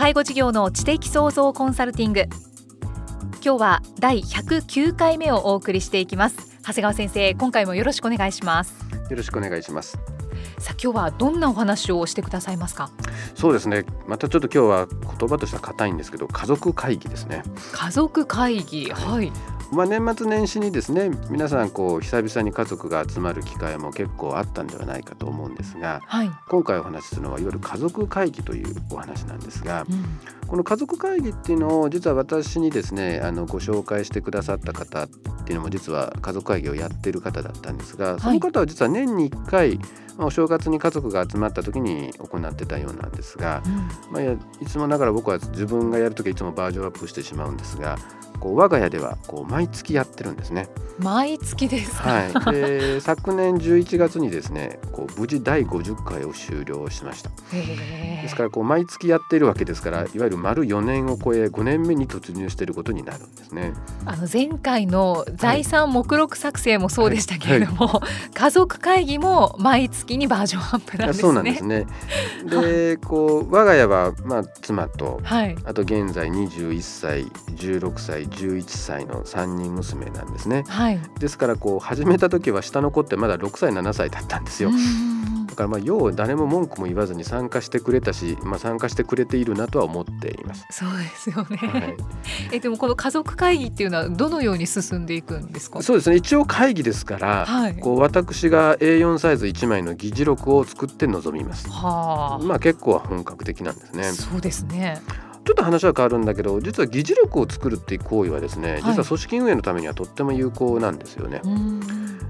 介護事業の知的創造コンサルティング。今日は第109回目をお送りしていきます。長谷川先生今回もよろしくお願いします。よろしくお願いします。さあ今日はどんなお話をしてくださいますか？そうですね。またちょっと今日は言葉としては硬いんですけど家族会議ですね。家族会議。はい、まあ、年末年始にですね皆さんこう久々に家族が集まる機会も結構あったんではないかと思うんですが、はい、今回お話しするのはいわゆる家族会議というお話なんですが、うん、この家族会議っていうのを実は私にですねあのご紹介してくださった方っていうのも実は家族会議をやってる方だったんですがその方は実は年に1回、お正月に家族が集まった時に行ってたようなんですが、うん、まあ、いつもながら僕は自分がやる時はいつもバージョンアップしてしまうんですがこう我が家ではこう毎月やってるんですね。毎月ですはい。で昨年11月にですね、こう無事第50回を終了しました。ですからこう毎月やっているわけですから、いわゆる丸4年を超え5年目に突入していることになるんですね。あの前回の財産目録作成もそうでしたけれども、はいはい、家族会議も毎月にバージョンアップなんですね。そうなんですね。で、こう我が家はまあ妻と、はい、あと現在21歳、16歳。11歳の3人娘なんですね、はい、ですからこう始めた時は下の子ってまだ6歳7歳だったんですよ。だからまあ要は誰も文句も言わずに参加してくれたし、まあ、参加してくれているなとは思っています。そうですよね、はい、えでもこの家族会議っていうのはどのように進んでいくんですか？そうですね。一応会議ですから、はい、こう私が A4 サイズ1枚の議事録を作って臨みます。はあ、まあ結構本格的なんですね。そうですねちょっと話は変わるんだけど実は議事録を作るっていう行為はですね、実は組織運営のためにはとっても有効なんですよね。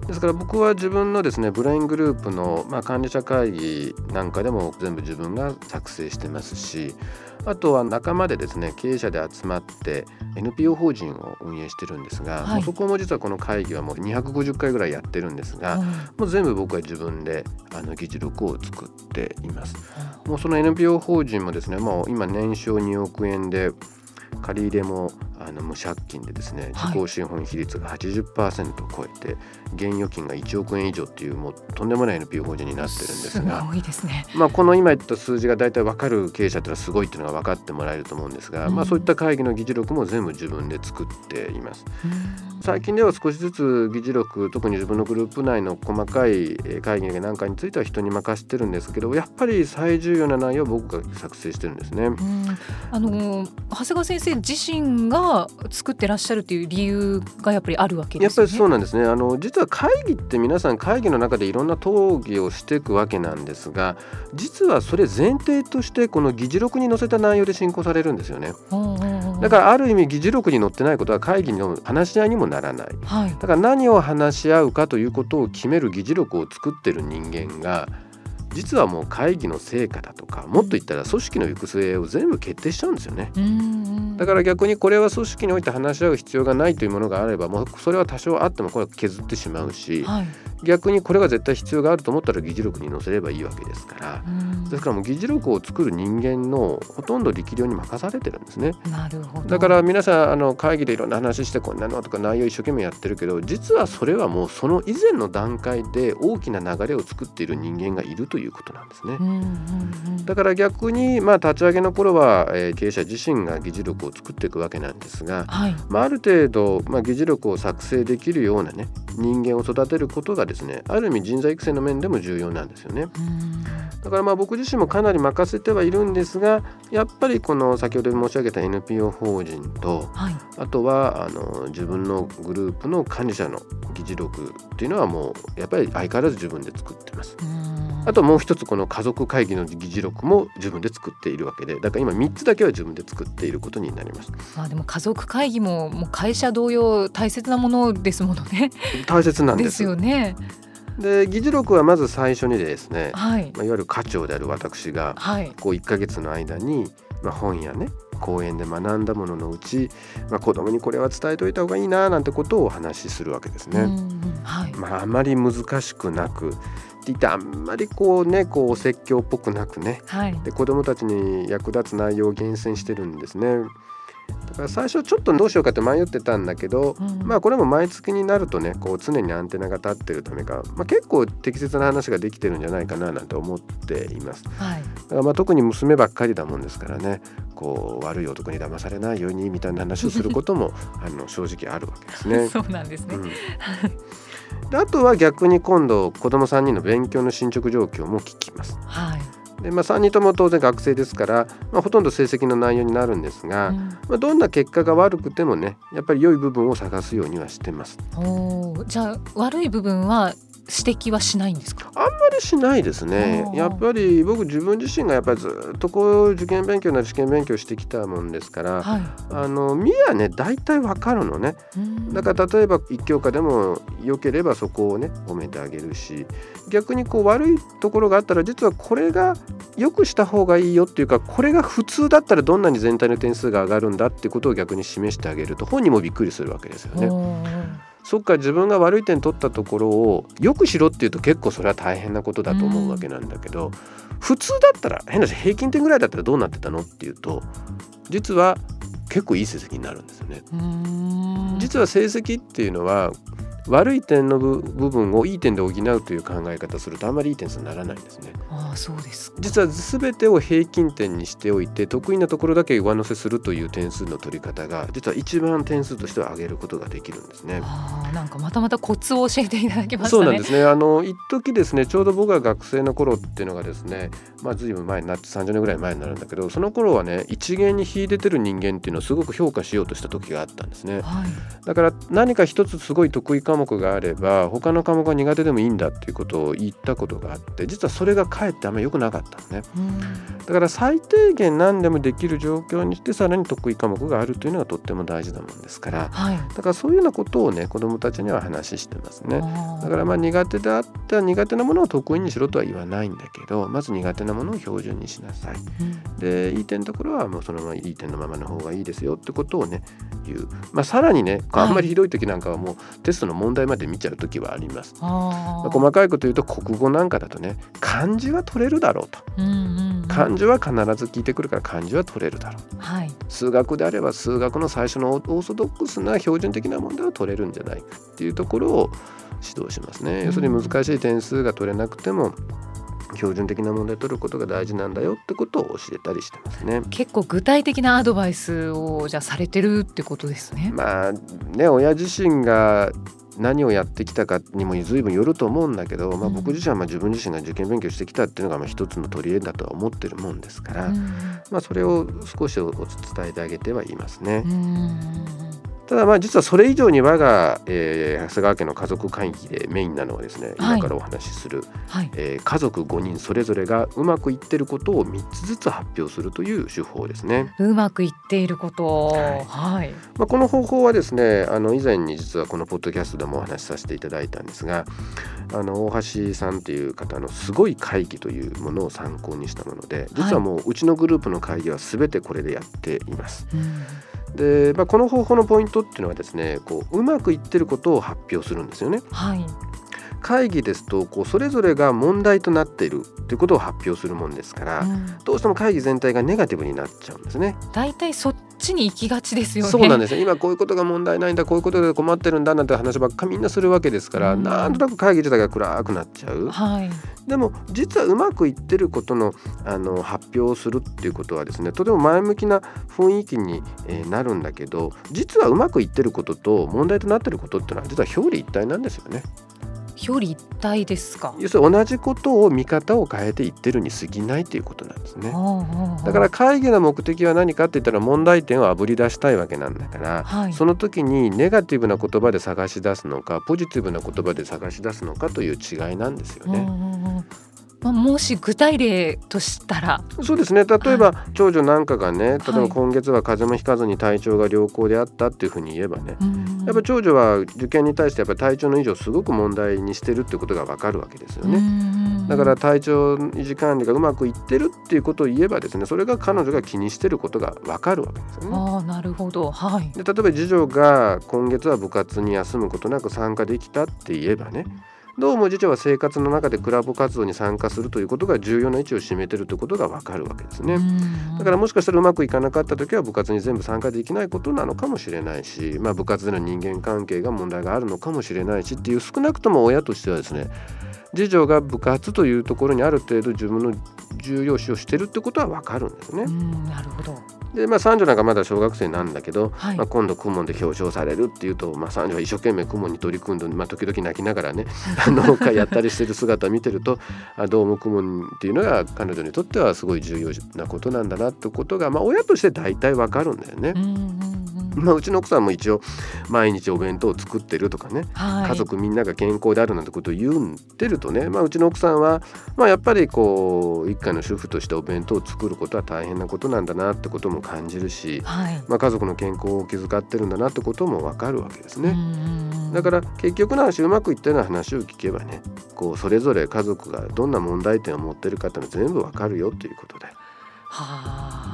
ですから僕は自分のですねブライングループの、まあ、管理者会議なんかでも全部自分が作成してますしあとは仲間でですね経営者で集まって NPO 法人を運営してるんですが、はい、そこも実はこの会議はもう250回ぐらいやってるんですが、うん、もう全部僕は自分であの議事録を作っています。うん、もうその NPO 法人もですねもう今年商2億円で借り入れもあの無借金でですね自己資本比率が80%を超えて、現預金が1億円以上っていうもうとんでもない NPO 法人になってるんですがすごいですね、まあ、この今言った数字が大体分かる経営者っていうのはすごいっていうのが分かってもらえると思うんですが、うん、まあ、そういった会議の議事録も全部自分で作っています。最近では少しずつ議事録特に自分のグループ内の細かい会議なんかについては人に任せてるんですけどやっぱり最重要な内容を僕が作成してるんですね。あの長谷川先生自身が作ってらっしゃるという理由がやっぱりあるわけですね。やっぱりそうなんですね。あの実は会議って皆さん会議の中でいろんな討議をしていくわけなんですが実はそれ前提としてこの議事録に載せた内容で進行されるんですよね。だからある意味議事録に載ってないことは会議の話し合いにもならない。はい、だから何を話し合うかということを決める議事録を作ってる人間が実はもう会議の成果だとかもっと言ったら組織の行く末を全部決定しちゃうんですよね。だから逆にこれは組織において話し合う必要がないというものがあればもうそれは多少あってもこれは削ってしまうし、はい、逆にこれが絶対必要があると思ったら議事録に載せればいいわけですから、ですからもう議事録を作る人間のほとんど力量に任されてるんですね。なるほどだから皆さんあの会議でいろんな話してこんなのとか内容一生懸命やってるけど実はそれはもうその以前の段階で大きな流れを作っている人間がいるということなんですね。だから逆にまあ立ち上げの頃は、えー、経営者自身が議事録を作っていくわけなんですが、はい、まあ、ある程度、まあ、議事録を作成できるようなね人間を育てることがですねある意味人材育成の面でも重要なんですよね。だからまあ僕自身もかなり任せてはいるんですがやっぱりこの先ほど申し上げた NPO 法人と、はい、あとはあの自分のグループの管理者の議事録っていうのはもうやっぱり相変わらず自分で作ってます。あともう一つこの家族会議の議事録も自分で作っているわけでだから今3つだけは自分で作っていることになります。まあでも家族会議ももう会社同様大切なものですものね。大切なんですよね。で議事録はまず最初にですね、はいまあ、いわゆる課長である私が、はい、こう1か月の間に、まあ、本やね講演で学んだもののうち、まあ、子供にこれは伝えておいた方がいいななんてことをお話しするわけですね。はい、まあ、あまり難しくなくって言ってあんまりこうねこうお説教っぽくなくね、はい、で子どもたちに役立つ内容を厳選してるんですね。だから最初ちょっとどうしようかって迷ってたんだけど、うん、まあこれも毎月になるとねこう常にアンテナが立ってるためか、まあ、結構適切な話ができてるんじゃないかななんて思っています。はい、だからまあ特に娘ばっかりだもんですからねこう悪い男に騙されないようにみたいな話をすることも あの正直あるわけですね。そうなんですね、うん であとは逆に今度子ども3人の勉強の進捗状況も聞きます。はいでまあ、3人とも当然学生ですから、まあ、ほとんど成績の内容になるんですが、うん、まあ、どんな結果が悪くてもねやっぱり良い部分を探すようにはしてます。おじゃあ悪い部分は指摘はしないんですか？あんまりしないですね。やっぱり僕自分自身がやっぱりずっとこう受験勉強なり試験勉強してきたもんですから、はい、あの見やね大体わかるのね。だから例えば一教科でも良ければそこをね褒めてあげるし逆にこう悪いところがあったら実はこれが良くした方がいいよっていうかこれが普通だったらどんなに全体の点数が上がるんだっていうことを逆に示してあげると本人もびっくりするわけですよね。そっか自分が悪い点取ったところをよくしろっていうと結構それは大変なことだと思うわけなんだけど、うん、普通だったら変な話平均点ぐらいだったらどうなってたの？っていうと実は結構いい成績になるんですよね。実は成績っていうのは悪い点の部分をいい点で補うという考え方するとあまりいい点数にならないんですね。あそうです実は全てを平均点にしておいて得意なところだけ上乗せするという点数の取り方が実は一番点数としては上げることができるんですね。あなんかまたまたコツを教えていただきまし、ね、そうなんですね。あの一時ですねちょうど僕が学生の頃っていうのがですねまあ随分前になって30年ぐらい前になるんだけどその頃はね一元に秀でてる人間っていうのをすごく評価しようとした時があったんですね。はい、だから何か一つすごい得意科目があれば他の科目は苦手でもいいんだっていうことを言ったことがあって実はそれがかえってあんまり良くなかったのね、だから最低限何でもできる状況にしてさらに得意科目があるというのがとっても大事なもんですから、はい、だからそういうようなことをね子どもたちには話してますね。だからまあ苦手であった苦手なものを得意にしろとは言わないんだけどまず苦手なものを標準にしなさい、うん、でいい点のところはもうそのままいい点のままの方がいいですよってことをね言う、まあ、さらにねあんまりひどい時なんかはもうテストの問題まで見ちゃう時はあります、まあ、細かいこと言うと国語なんかだとね漢字は取れるだろうと、うんうんうん、漢字は必ず聞いてくるから漢字は取れるだろう、はい、数学であれば数学の最初のオーソドックスな標準的な問題は取れるんじゃないかっていうところを指導しますね、うん、要するに難しい点数が取れなくても標準的な問題を取ることが大事なんだよってことを教えたりしてますね。結構具体的なアドバイスをじゃされてるってことですね。まあね親自身が何をやってきたかにも随分よると思うんだけど、まあ、僕自身はまあ自分自身が受験勉強してきたっていうのがまあ一つの取り柄だとは思ってるもんですから、まあ、それを少しお伝えてあげてはいますね。ただまあ実はそれ以上に我が、えー、長谷川家の家族会議でメインなのはですね、今からお話しする、はい、えー、家族5人それぞれがうまくいってることを3つずつ発表するという手法ですね。うまくいっていること、はい。はい。まあ、この方法はですねあの以前に実はこのポッドキャストでもお話しさせていただいたんですがあの大橋さんという方のすごい会議というものを参考にしたもので実はもううちのグループの会議は全てこれでやっています。うんで、まあ、この方法のポイントっていうのはですねこううまくいってることを発表するんですよね。はい会議ですとこうそれぞれが問題となっているということを発表するもんですから、うん、どうしても会議全体がネガティブになっちゃうんですね。大体そっちに行きがちですよね。そうなんです今こういうことが問題ないんだこういうことで困ってるんだなんて話ばっかみんなするわけですから、うん、なんとなく会議自体が暗くなっちゃう。はい、でも実はうまくいってることのあの発表をするっていうことはですねとても前向きな雰囲気に、えー、なるんだけど実はうまくいってることと問題となってることっていうのは実は表裏一体なんですよね。表裏一体ですか？要するに同じことを見方を変えて言ってるに過ぎないということなんですね。だから会議の目的は何かって言ったら問題点をあぶり出したいわけなんだから、はい、その時にネガティブな言葉で探し出すのかポジティブな言葉で探し出すのかという違いなんですよね。まあ、もし具体例としたら。そうですね。例えば、はい、長女なんかがね例えば今月は風邪もひかずに体調が良好であったっていうふうに言えばね、やっぱ長女は受験に対してやっぱ体調の維持をすごく問題にしてるっていうことがわかるわけですよね。だから体調維持管理がうまくいってるっていうことを言えばですねそれが彼女が気にしてることがわかるわけですよね。あなるほど、はい、で例えば次女が今月は部活に休むことなく参加できたって言えばね、どうも次女は生活の中でクラブ活動に参加するということが重要な位置を占めてるということがわかるわけですね。だからもしかしたらうまくいかなかった時は部活に全部参加できないことなのかもしれないし、まあ、部活での人間関係が問題があるのかもしれないしっていう少なくとも親としてはですね次女が部活というところにある程度自分の重要視をしてるってことはわかるんですね。なるほどでまあ、三女なんかまだ小学生なんだけど、はい、まあ、今度公文で表彰されるっていうと、まあ、三女は一生懸命公文に取り組んで、まあ、時々泣きながらね 農家やったりしてる姿を見てるとあどうも公文っていうのが彼女にとってはすごい重要なことなんだなってことが、まあ、親として大体わかるんだよね。まあ、うちの奥さんも一応毎日お弁当を作ってるとかね、はい、家族みんなが健康であるなんてことを言ってるとね、まあ、うちの奥さんは、まあ、やっぱりこう一家の主婦としてお弁当を作ることは大変なことなんだなってことも感じるし、はい、まあ、家族の健康を気遣ってるんだなってことも分かるわけですね。だから結局の話うまくいったような話を聞けばねこうそれぞれ家族がどんな問題点を持ってるかっていうのは全部分かるよということで。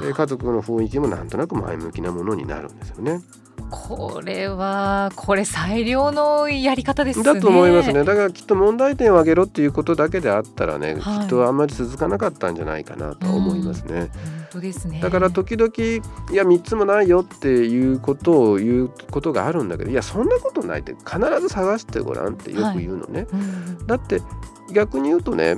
で家族の雰囲気もなんとなく前向きなものになるんですよね。これはこれ最良のやり方ですね。だと思いますね。だからきっと問題点を挙げろっていうことだけであったらね、はい、きっとあんまり続かなかったんじゃないかなと思いますね。本当ですね。だから時々いや三つもないよっていうことを言うことがあるんだけど、いやそんなことないって必ず探してごらんってよく言うのね。はいうん、だって逆に言うとね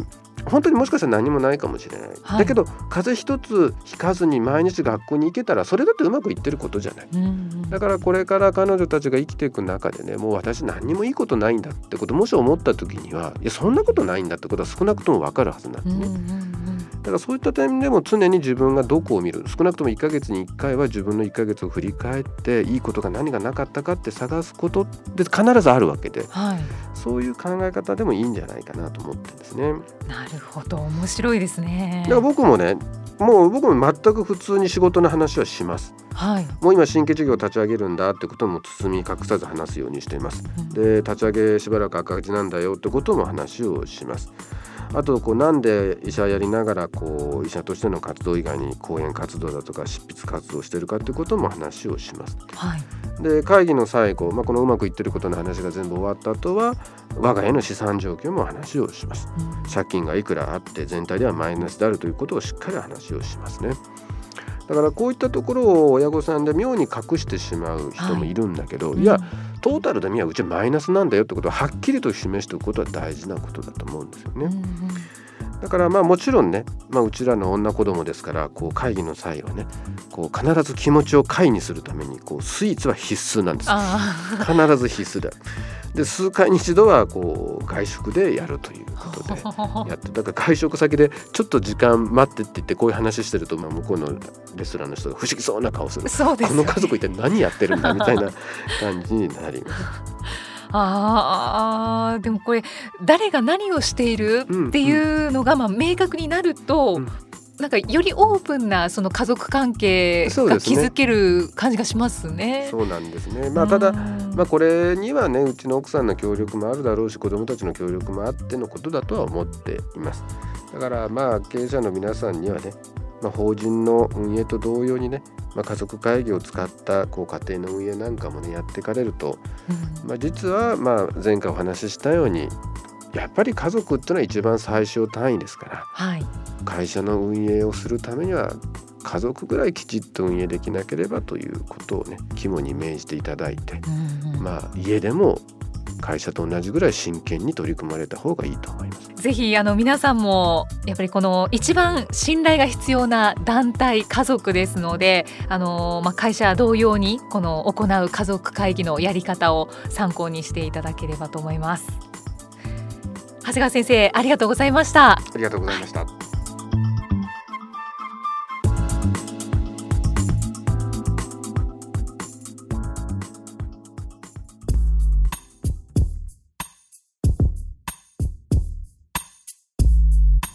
本当にもしかしたら何もないかもしれない、はい、だけど風邪一つひかずに毎日学校に行けたらそれだってうまくいってることじゃない、うんうん、だからこれから彼女たちが生きていく中でねもう私何にもいいことないんだってこともし思った時にはいやそんなことないんだってことは少なくとも分かるはずなんでね、うんうんからそういった点でも常に自分がどこを見る少なくとも1ヶ月に1回は自分の1ヶ月を振り返っていいことが何がなかったかって探すことで必ずあるわけで、はい、そういう考え方でもいいんじゃないかなと思ってですね。なるほど面白いですね。だから僕もねもう僕も全く普通に仕事の話はします。はい、もう今新規事業を立ち上げるんだってことも包み隠さず話すようにしています。うん、で立ち上げしばらく赤字なんだよってことも話をします。あとこうなんで医者やりながらこう医者としての活動以外に講演活動だとか執筆活動してるかっていうことも話をします。はい、で会議の最後、まあ、このうまくいってることの話が全部終わった後は我が家の資産状況も話をします。うん、借金がいくらあって全体ではマイナスであるということをしっかり話をしますね。だからこういったところを親御さんで妙に隠してしまう人もいるんだけど、はい、いや、トータルで見はうちマイナスなんだよってことをはっきりと示しておくことは大事なことだと思うんですよね。うんうんだからまあもちろんね、まあ、うちらの女子供ですからこう会議の際はねこう必ず気持ちを会にするためにこうスイーツは必須なんです必ず必須で。で数回に一度はこう外食でやるということで やってだから外食先でちょっと時間待ってって言ってこういう話してると、まあ、向こうのレストランの人が不思議そうな顔する。そうです、ね、この家族一体何やってるんだみたいな感じになります。あでもこれ誰が何をしているっていうのがまあ明確になると、うん、なんかよりオープンなその家族関係が築ける感じがしますね。そうなんですね。まあただまあこれにはねうちの奥さんの協力もあるだろうし子どもたちの協力もあってのことだとは思っています。だからまあ経営者の皆さんにはねまあ、法人の運営と同様にね、まあ、家族会議を使ったこう家庭の運営なんかもねやっていかれると、うん、まあ、実はまあ前回お話ししたようにやっぱり家族っていうのは一番最小単位ですから、はい、会社の運営をするためには家族ぐらいきちっと運営できなければということをね肝に銘じていただいて、うんうん、まあ家でも会社と同じぐらい真剣に取り組まれた方がいいと思います。ぜひあの皆さんもやっぱりこの一番信頼が必要な団体家族ですので、あのまあ、会社同様にこの行う家族会議のやり方を参考にしていただければと思います。長谷川先生ありがとうございましたありがとうございました、